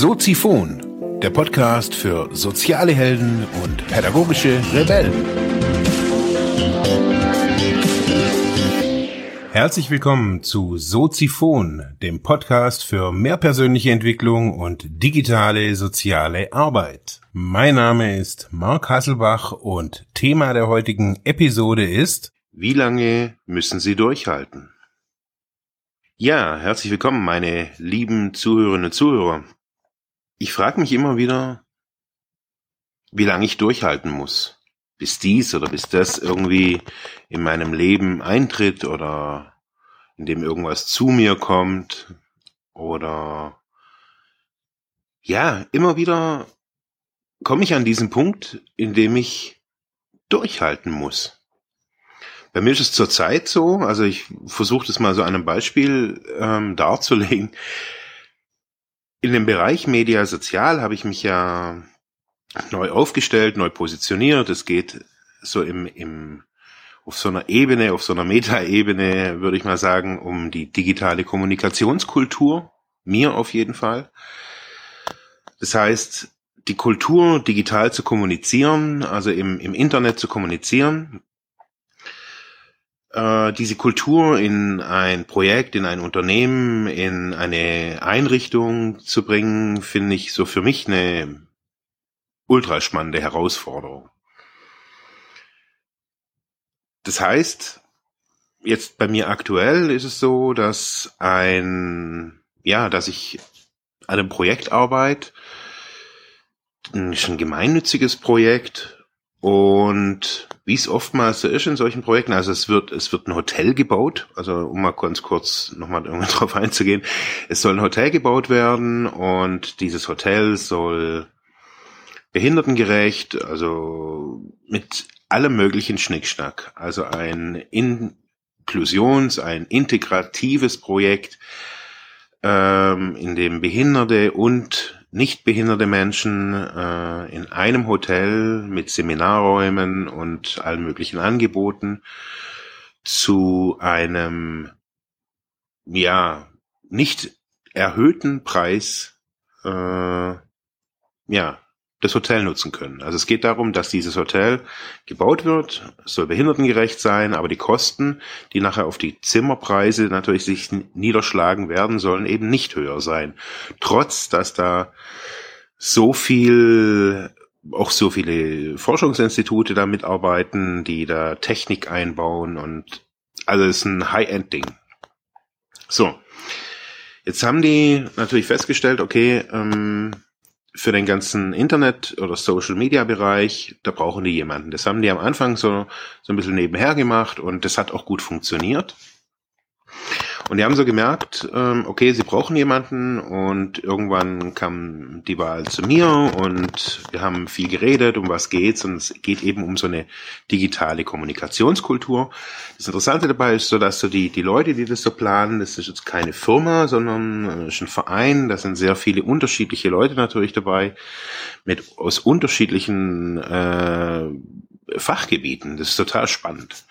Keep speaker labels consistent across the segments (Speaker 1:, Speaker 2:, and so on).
Speaker 1: Soziphon, der Podcast für soziale Helden und pädagogische Rebellen. Herzlich willkommen zu Soziphon, dem Podcast für mehr persönliche Entwicklung und digitale soziale Arbeit. Mein Name ist Marc Hasselbach und Thema der heutigen Episode ist Wie lange müssen Sie durchhalten? Ja, herzlich willkommen, meine lieben Zuhörerinnen und Zuhörer. Ich frage mich immer wieder, wie lange ich durchhalten muss, bis dies oder bis das irgendwie in meinem Leben eintritt oder indem irgendwas zu mir kommt oder ja, immer wieder komme ich an diesen Punkt, in dem ich durchhalten muss. Bei mir ist es zurzeit so, also ich versuche das mal so einem Beispiel ähm, darzulegen. In dem Bereich Media Sozial habe ich mich ja neu aufgestellt, neu positioniert. Es geht so im, im auf so einer Ebene, auf so einer Metaebene, würde ich mal sagen, um die digitale Kommunikationskultur. Mir auf jeden Fall. Das heißt, die Kultur digital zu kommunizieren, also im, im Internet zu kommunizieren, äh, diese Kultur in ein Projekt, in ein Unternehmen, in eine Einrichtung zu bringen, finde ich so für mich eine ultra spannende Herausforderung. Das heißt, jetzt bei mir aktuell ist es so, dass ein, ja, dass ich an einem Projekt arbeite, ein gemeinnütziges Projekt und wie es oftmals so ist in solchen Projekten, also es wird, es wird ein Hotel gebaut, also um mal ganz kurz nochmal drauf einzugehen, es soll ein Hotel gebaut werden und dieses Hotel soll behindertengerecht, also mit allem möglichen Schnickschnack, also ein Inklusions-, ein integratives Projekt, ähm, in dem Behinderte und nicht behinderte Menschen äh, in einem Hotel mit Seminarräumen und allen möglichen Angeboten zu einem ja nicht erhöhten Preis äh, ja das Hotel nutzen können. Also es geht darum, dass dieses Hotel gebaut wird, soll behindertengerecht sein, aber die Kosten, die nachher auf die Zimmerpreise natürlich sich niederschlagen werden, sollen eben nicht höher sein. Trotz, dass da so viel, auch so viele Forschungsinstitute da mitarbeiten, die da Technik einbauen und also es ist ein High-End-Ding. So. Jetzt haben die natürlich festgestellt, okay, ähm, für den ganzen Internet- oder Social-Media-Bereich, da brauchen die jemanden. Das haben die am Anfang so, so ein bisschen nebenher gemacht und das hat auch gut funktioniert. Und die haben so gemerkt, ähm, okay, sie brauchen jemanden und irgendwann kam die Wahl zu mir und wir haben viel geredet, um was geht's und es geht eben um so eine digitale Kommunikationskultur. Das Interessante dabei ist so, dass so die, die Leute, die das so planen, das ist jetzt keine Firma, sondern äh, ist ein Verein, da sind sehr viele unterschiedliche Leute natürlich dabei, mit aus unterschiedlichen äh, Fachgebieten. Das ist total spannend.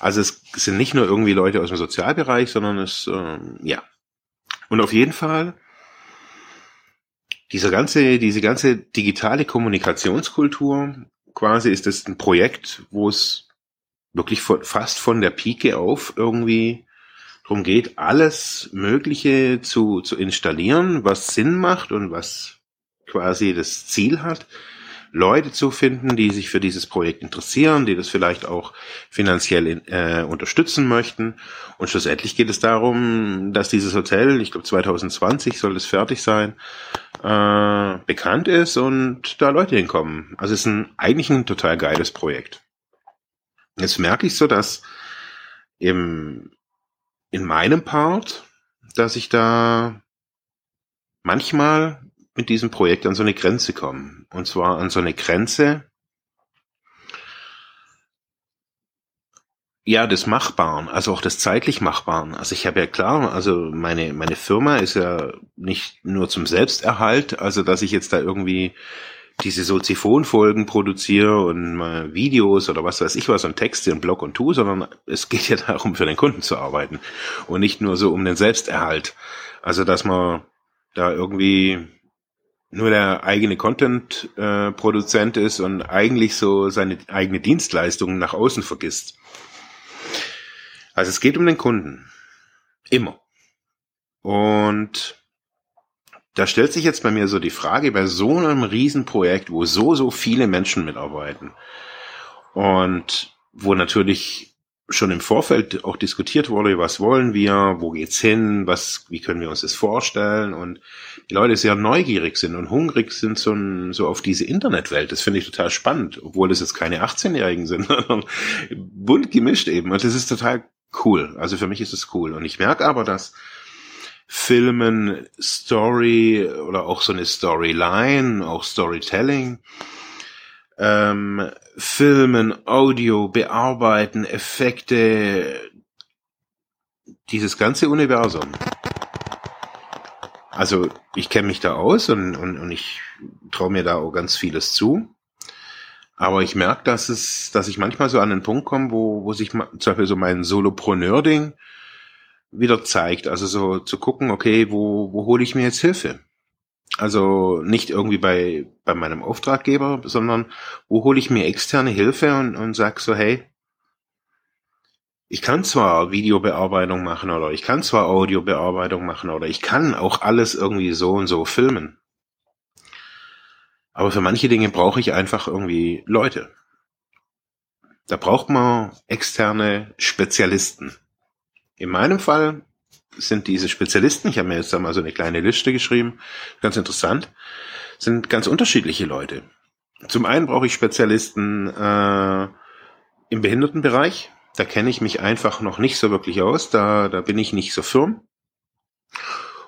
Speaker 1: Also es sind nicht nur irgendwie Leute aus dem Sozialbereich, sondern es, ähm, ja. Und auf jeden Fall, dieser ganze, diese ganze digitale Kommunikationskultur, quasi ist es ein Projekt, wo es wirklich von, fast von der Pike auf irgendwie darum geht, alles Mögliche zu, zu installieren, was Sinn macht und was quasi das Ziel hat, Leute zu finden, die sich für dieses Projekt interessieren, die das vielleicht auch finanziell in, äh, unterstützen möchten. Und schlussendlich geht es darum, dass dieses Hotel, ich glaube 2020 soll es fertig sein, äh, bekannt ist und da Leute hinkommen. Also es ist ein, eigentlich ein total geiles Projekt. Jetzt merke ich so, dass im, in meinem Part, dass ich da manchmal mit diesem Projekt an so eine Grenze kommen. Und zwar an so eine Grenze, ja, des Machbaren, also auch des zeitlich Machbaren. Also ich habe ja klar, also meine, meine Firma ist ja nicht nur zum Selbsterhalt, also dass ich jetzt da irgendwie diese Soziphon-Folgen produziere und mal Videos oder was weiß ich was und Texte und Blog und tu, sondern es geht ja darum, für den Kunden zu arbeiten und nicht nur so um den Selbsterhalt. Also dass man da irgendwie nur der eigene Content-Produzent äh, ist und eigentlich so seine eigene Dienstleistungen nach außen vergisst. Also es geht um den Kunden. Immer. Und da stellt sich jetzt bei mir so die Frage, bei so einem Riesenprojekt, wo so, so viele Menschen mitarbeiten und wo natürlich schon im Vorfeld auch diskutiert wurde, was wollen wir, wo geht's hin, was, wie können wir uns das vorstellen und die Leute sehr neugierig sind und hungrig sind so, so auf diese Internetwelt. Das finde ich total spannend, obwohl das jetzt keine 18-Jährigen sind, sondern bunt gemischt eben und das ist total cool. Also für mich ist es cool und ich merke aber, dass Filmen Story oder auch so eine Storyline, auch Storytelling, ähm, Filmen, Audio, Bearbeiten, Effekte, dieses ganze Universum. Also ich kenne mich da aus und, und, und ich traue mir da auch ganz vieles zu. Aber ich merke, dass es, dass ich manchmal so an den Punkt komme, wo, wo sich zum Beispiel so mein Solopreneur-Ding wieder zeigt. Also so zu gucken, okay, wo, wo hole ich mir jetzt Hilfe? Also nicht irgendwie bei, bei meinem Auftraggeber, sondern wo hole ich mir externe Hilfe und, und sag so, hey, ich kann zwar Videobearbeitung machen oder ich kann zwar Audiobearbeitung machen oder ich kann auch alles irgendwie so und so filmen. Aber für manche Dinge brauche ich einfach irgendwie Leute. Da braucht man externe Spezialisten. In meinem Fall sind diese Spezialisten, ich habe mir jetzt einmal so eine kleine Liste geschrieben, ganz interessant, sind ganz unterschiedliche Leute. Zum einen brauche ich Spezialisten äh, im Behindertenbereich. Da kenne ich mich einfach noch nicht so wirklich aus. Da, da bin ich nicht so firm.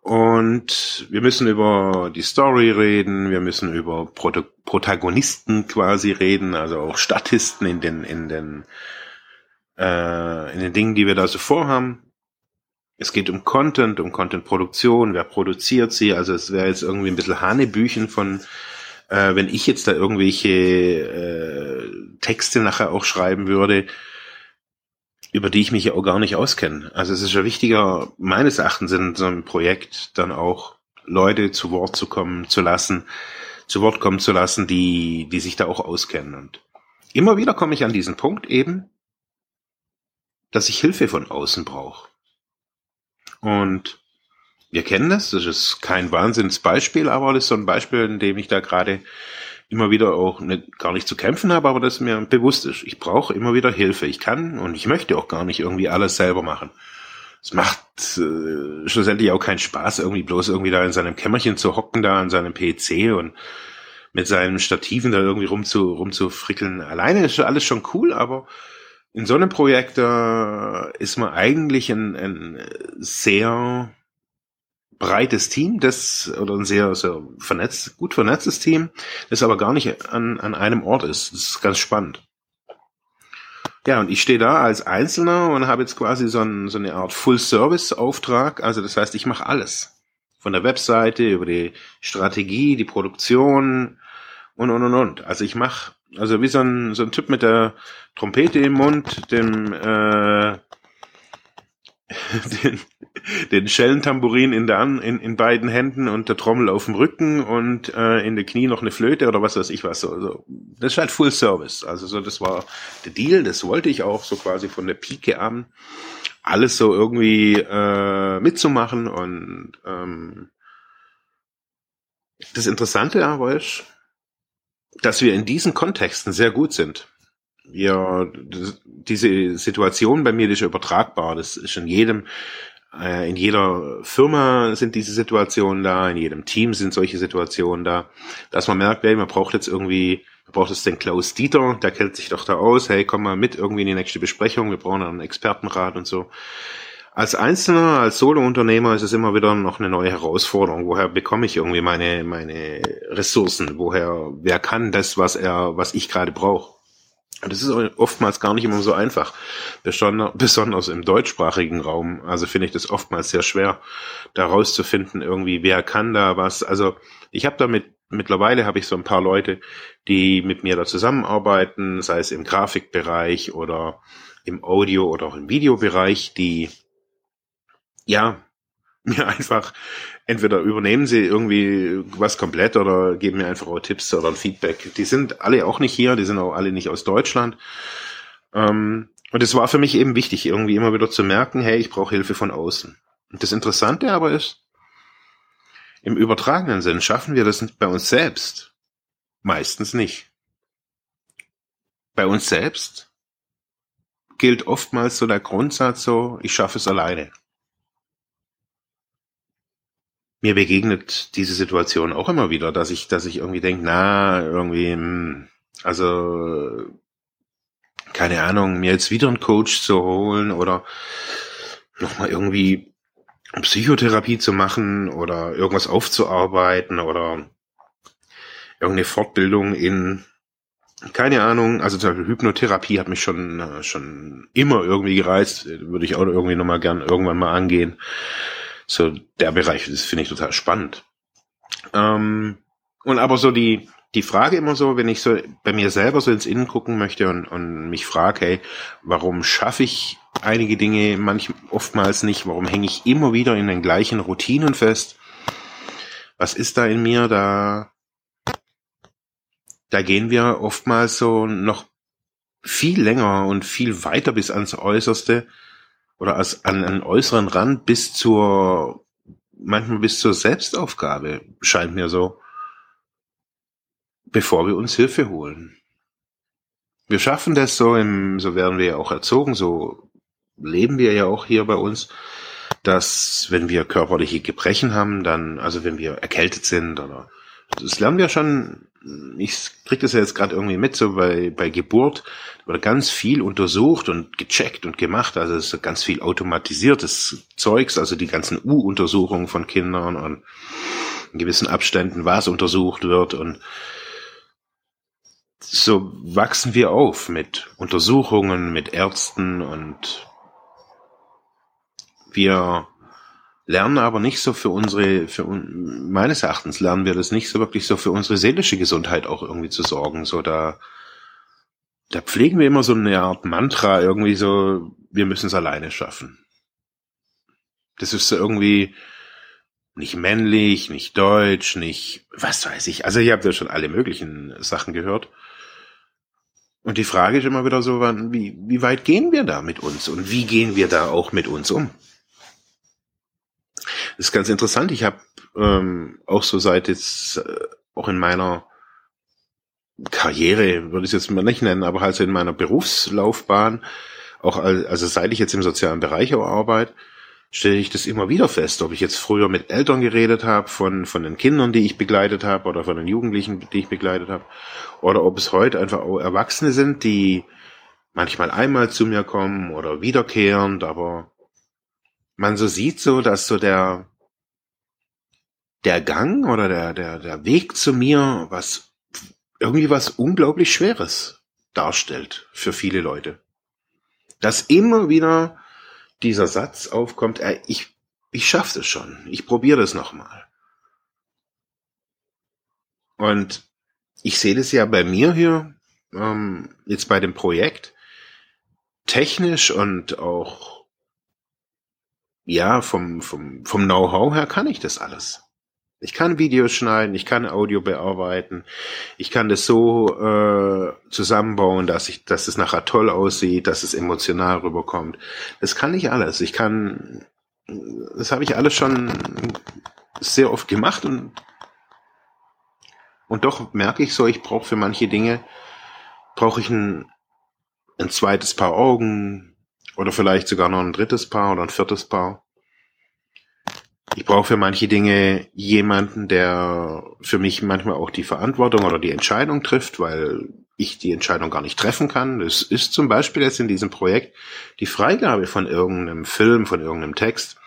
Speaker 1: Und wir müssen über die Story reden, wir müssen über Proto Protagonisten quasi reden, also auch Statisten in den, in den, äh, in den Dingen, die wir da so vorhaben. Es geht um Content, um Contentproduktion, wer produziert sie. Also es wäre jetzt irgendwie ein bisschen Hanebüchen von, äh, wenn ich jetzt da irgendwelche äh, Texte nachher auch schreiben würde, über die ich mich ja auch gar nicht auskenne. Also es ist ja wichtiger, meines Erachtens in so einem Projekt dann auch Leute zu Wort zu kommen zu lassen, zu Wort kommen zu lassen, die, die sich da auch auskennen. Und immer wieder komme ich an diesen Punkt eben, dass ich Hilfe von außen brauche. Und wir kennen das, das ist kein Wahnsinnsbeispiel, aber das ist so ein Beispiel, in dem ich da gerade immer wieder auch nicht, gar nicht zu kämpfen habe, aber das mir bewusst ist. Ich brauche immer wieder Hilfe. Ich kann und ich möchte auch gar nicht irgendwie alles selber machen. Es macht äh, schlussendlich auch keinen Spaß, irgendwie bloß irgendwie da in seinem Kämmerchen zu hocken, da an seinem PC und mit seinen Stativen da irgendwie rumzu, rumzufrickeln. Alleine ist alles schon cool, aber in so einem Projekt äh, ist man eigentlich ein, ein sehr breites Team, das oder ein sehr, sehr vernetzt, gut vernetztes Team, das aber gar nicht an, an einem Ort ist. Das ist ganz spannend. Ja, und ich stehe da als Einzelner und habe jetzt quasi so, ein, so eine Art Full-Service-Auftrag. Also das heißt, ich mache alles. Von der Webseite über die Strategie, die Produktion und und und und. Also ich mache also wie so ein, so ein Typ mit der Trompete im Mund, dem äh, den, den Schellentambourin in, der, in, in beiden Händen und der Trommel auf dem Rücken und äh, in der Knie noch eine Flöte oder was weiß ich was. So, so. Das ist halt Full Service. Also so, das war der Deal, das wollte ich auch so quasi von der Pike an. Alles so irgendwie äh, mitzumachen und ähm, das Interessante aber ist, dass wir in diesen Kontexten sehr gut sind. Wir, diese Situation bei mir, ist übertragbar. Das ist in jedem, äh, in jeder Firma sind diese Situationen da, in jedem Team sind solche Situationen da, dass man merkt, hey, man braucht jetzt irgendwie, man braucht jetzt den Klaus Dieter, der kennt sich doch da aus, hey, komm mal mit irgendwie in die nächste Besprechung, wir brauchen einen Expertenrat und so. Als Einzelner, als Solo-Unternehmer ist es immer wieder noch eine neue Herausforderung. Woher bekomme ich irgendwie meine, meine Ressourcen? Woher, wer kann das, was er, was ich gerade brauche? Das ist oftmals gar nicht immer so einfach. Besonders im deutschsprachigen Raum. Also finde ich das oftmals sehr schwer, da rauszufinden, irgendwie, wer kann da was. Also ich habe damit, mittlerweile habe ich so ein paar Leute, die mit mir da zusammenarbeiten, sei es im Grafikbereich oder im Audio- oder auch im Videobereich, die ja, mir einfach entweder übernehmen sie irgendwie was komplett oder geben mir einfach auch Tipps oder ein Feedback. Die sind alle auch nicht hier, die sind auch alle nicht aus Deutschland. Ähm, und es war für mich eben wichtig, irgendwie immer wieder zu merken, hey, ich brauche Hilfe von außen. Und das Interessante aber ist, im übertragenen Sinn schaffen wir das bei uns selbst meistens nicht. Bei uns selbst gilt oftmals so der Grundsatz so, ich schaffe es alleine. Mir begegnet diese Situation auch immer wieder, dass ich, dass ich irgendwie denke, na, irgendwie, hm, also keine Ahnung, mir jetzt wieder einen Coach zu holen oder nochmal irgendwie Psychotherapie zu machen oder irgendwas aufzuarbeiten oder irgendeine Fortbildung in keine Ahnung, also zum Beispiel Hypnotherapie hat mich schon äh, schon immer irgendwie gereizt, würde ich auch irgendwie nochmal gern irgendwann mal angehen. So der Bereich, das finde ich total spannend. Ähm, und aber so die die Frage immer so, wenn ich so bei mir selber so ins Innen gucken möchte und, und mich frage, hey, warum schaffe ich einige Dinge manch, oftmals nicht, warum hänge ich immer wieder in den gleichen Routinen fest? Was ist da in mir? Da, da gehen wir oftmals so noch viel länger und viel weiter bis ans Äußerste oder als, an einen äußeren Rand bis zur, manchmal bis zur Selbstaufgabe, scheint mir so bevor wir uns Hilfe holen. Wir schaffen das so im, so werden wir ja auch erzogen, so leben wir ja auch hier bei uns, dass wenn wir körperliche Gebrechen haben, dann, also wenn wir erkältet sind oder das lernen wir schon, ich krieg das ja jetzt gerade irgendwie mit, so bei, bei Geburt wurde ganz viel untersucht und gecheckt und gemacht, also es ist ganz viel automatisiertes Zeugs, also die ganzen U-Untersuchungen von Kindern und in gewissen Abständen was untersucht wird und so wachsen wir auf mit Untersuchungen, mit Ärzten und wir lernen aber nicht so für unsere, für meines Erachtens lernen wir das nicht so wirklich so für unsere seelische Gesundheit auch irgendwie zu sorgen. So da, da pflegen wir immer so eine Art Mantra irgendwie so, wir müssen es alleine schaffen. Das ist so irgendwie nicht männlich, nicht deutsch, nicht, was weiß ich. Also ihr habt ja schon alle möglichen Sachen gehört. Und die Frage ist immer wieder so, wie, wie weit gehen wir da mit uns und wie gehen wir da auch mit uns um? Das ist ganz interessant. Ich habe ähm, auch so seit jetzt, äh, auch in meiner Karriere, würde ich es jetzt mal nicht nennen, aber halt so in meiner Berufslaufbahn, auch also seit ich jetzt im sozialen Bereich arbeite, stelle ich das immer wieder fest, ob ich jetzt früher mit Eltern geredet habe, von, von den Kindern, die ich begleitet habe, oder von den Jugendlichen, die ich begleitet habe, oder ob es heute einfach auch Erwachsene sind, die manchmal einmal zu mir kommen oder wiederkehrend, aber man so sieht so, dass so der, der Gang oder der, der, der Weg zu mir was, irgendwie was unglaublich Schweres darstellt für viele Leute. Dass immer wieder dieser Satz aufkommt, äh, ich, ich schaff das schon, ich probiere das nochmal. Und ich sehe das ja bei mir hier, ähm, jetzt bei dem Projekt, technisch und auch, ja, vom, vom, vom Know-how her kann ich das alles. Ich kann Videos schneiden, ich kann Audio bearbeiten, ich kann das so äh, zusammenbauen, dass ich, dass es nachher toll aussieht, dass es emotional rüberkommt. Das kann ich alles. Ich kann, das habe ich alles schon sehr oft gemacht und und doch merke ich so, ich brauche für manche Dinge brauche ich ein, ein zweites Paar Augen oder vielleicht sogar noch ein drittes Paar oder ein viertes Paar ich brauche für manche Dinge jemanden, der für mich manchmal auch die Verantwortung oder die Entscheidung trifft, weil ich die Entscheidung gar nicht treffen kann. Das ist zum Beispiel jetzt in diesem Projekt die Freigabe von irgendeinem Film, von irgendeinem Text.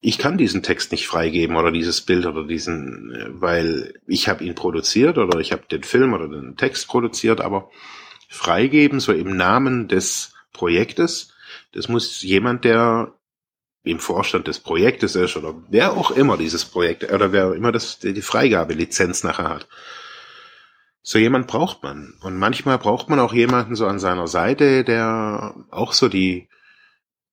Speaker 1: Ich kann diesen Text nicht freigeben oder dieses Bild oder diesen, weil ich habe ihn produziert oder ich habe den Film oder den Text produziert, aber freigeben, so im Namen des Projektes, das muss jemand, der im Vorstand des Projektes ist oder wer auch immer dieses Projekt oder wer immer das, die Freigabelizenz nachher hat. So jemand braucht man. Und manchmal braucht man auch jemanden so an seiner Seite, der auch so die,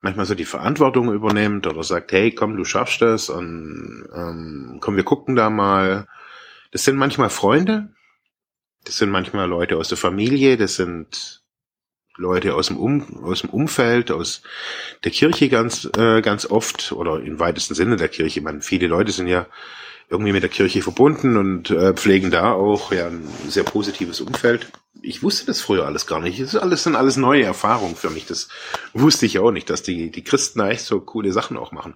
Speaker 1: manchmal so die Verantwortung übernimmt oder sagt, hey, komm, du schaffst das und ähm, komm, wir gucken da mal. Das sind manchmal Freunde, das sind manchmal Leute aus der Familie, das sind Leute aus dem, um, aus dem Umfeld, aus der Kirche ganz, äh, ganz oft oder im weitesten Sinne der Kirche. Man, viele Leute sind ja irgendwie mit der Kirche verbunden und äh, pflegen da auch ja ein sehr positives Umfeld. Ich wusste das früher alles gar nicht. Das ist alles sind alles neue Erfahrungen für mich. Das wusste ich auch nicht, dass die die Christen echt so coole Sachen auch machen.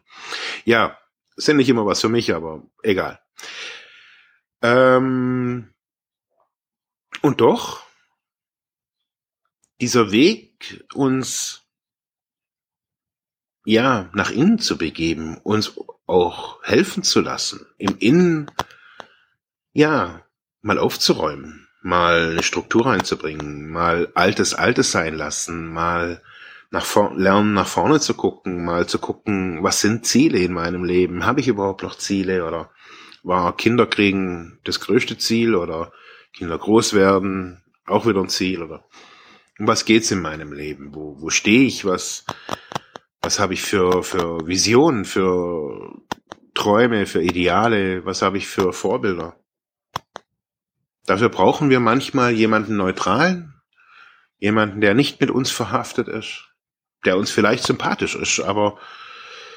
Speaker 1: Ja, sind nicht immer was für mich, aber egal. Ähm, und doch dieser Weg uns ja, nach innen zu begeben, uns auch helfen zu lassen, im Innen, ja, mal aufzuräumen, mal eine Struktur reinzubringen, mal Altes Altes sein lassen, mal nach vor lernen, nach vorne zu gucken, mal zu gucken, was sind Ziele in meinem Leben? Habe ich überhaupt noch Ziele? Oder war Kinder kriegen das größte Ziel? Oder Kinder groß werden? Auch wieder ein Ziel oder um was geht's in meinem Leben? Wo, wo stehe ich? Was, was habe ich für, für Visionen, für Träume, für Ideale, was habe ich für Vorbilder. Dafür brauchen wir manchmal jemanden neutralen, jemanden, der nicht mit uns verhaftet ist, der uns vielleicht sympathisch ist, aber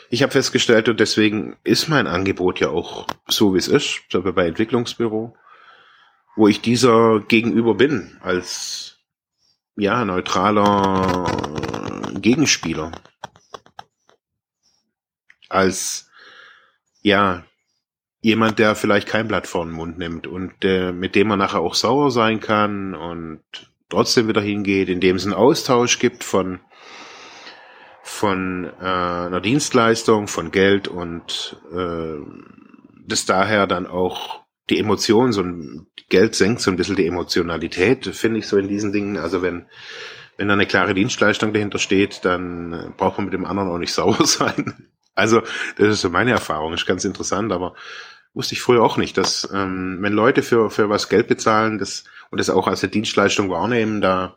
Speaker 1: ich habe festgestellt, und deswegen ist mein Angebot ja auch so, wie es ist, bei Entwicklungsbüro, wo ich dieser gegenüber bin, als ja, neutraler Gegenspieler. Als ja jemand, der vielleicht kein Blatt vor den Mund nimmt und äh, mit dem man nachher auch sauer sein kann und trotzdem wieder hingeht, indem es einen Austausch gibt von von äh, einer Dienstleistung, von Geld und äh, das daher dann auch die Emotionen, so ein Geld senkt so ein bisschen die Emotionalität, finde ich so in diesen Dingen. Also wenn wenn da eine klare Dienstleistung dahinter steht, dann braucht man mit dem anderen auch nicht sauer sein. Also, das ist so meine Erfahrung, ist ganz interessant, aber wusste ich früher auch nicht, dass ähm, wenn Leute für, für was Geld bezahlen das, und das auch als eine Dienstleistung wahrnehmen, da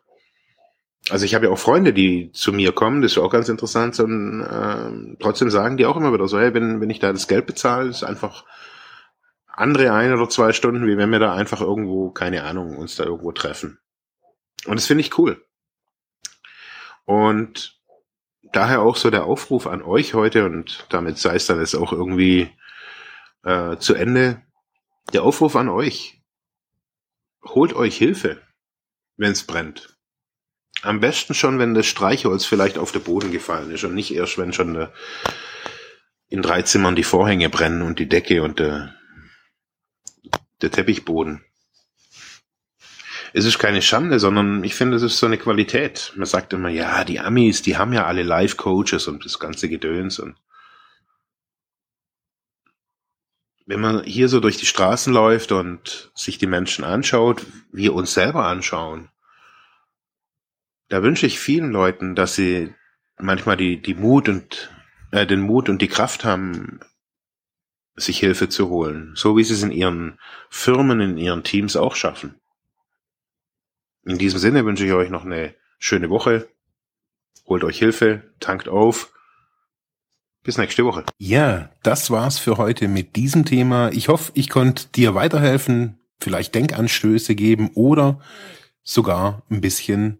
Speaker 1: also ich habe ja auch Freunde, die zu mir kommen, das ist auch ganz interessant, und äh, trotzdem sagen die auch immer wieder so, hey, wenn, wenn ich da das Geld bezahle, ist einfach andere ein oder zwei Stunden, wie wenn wir da einfach irgendwo, keine Ahnung, uns da irgendwo treffen. Und das finde ich cool. Und daher auch so der Aufruf an euch heute und damit sei es dann jetzt auch irgendwie äh, zu Ende. Der Aufruf an euch. Holt euch Hilfe, wenn es brennt. Am besten schon, wenn das Streichholz vielleicht auf den Boden gefallen ist und nicht erst, wenn schon in drei Zimmern die Vorhänge brennen und die Decke und der, der Teppichboden es ist keine Schande, sondern ich finde, es ist so eine Qualität. Man sagt immer, ja, die Amis, die haben ja alle Live-Coaches und das ganze Gedöns und wenn man hier so durch die Straßen läuft und sich die Menschen anschaut, wir uns selber anschauen, da wünsche ich vielen Leuten, dass sie manchmal die, die Mut und äh, den Mut und die Kraft haben, sich Hilfe zu holen, so wie sie es in ihren Firmen, in ihren Teams auch schaffen. In diesem Sinne wünsche ich euch noch eine schöne Woche. Holt euch Hilfe, tankt auf. Bis nächste Woche.
Speaker 2: Ja, das war's für heute mit diesem Thema. Ich hoffe, ich konnte dir weiterhelfen, vielleicht Denkanstöße geben oder sogar ein bisschen